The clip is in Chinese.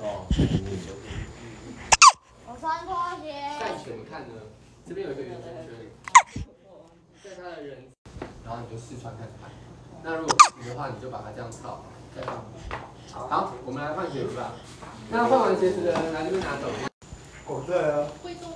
哦，我穿拖鞋。在前看呢，这边有一个圆圈圈，在他的人，然后你就试穿看看。那如果不的话，你就把它这样套，再放。好，我们来换鞋子吧。那换完鞋子的人来这边拿走。哦，对啊。会做。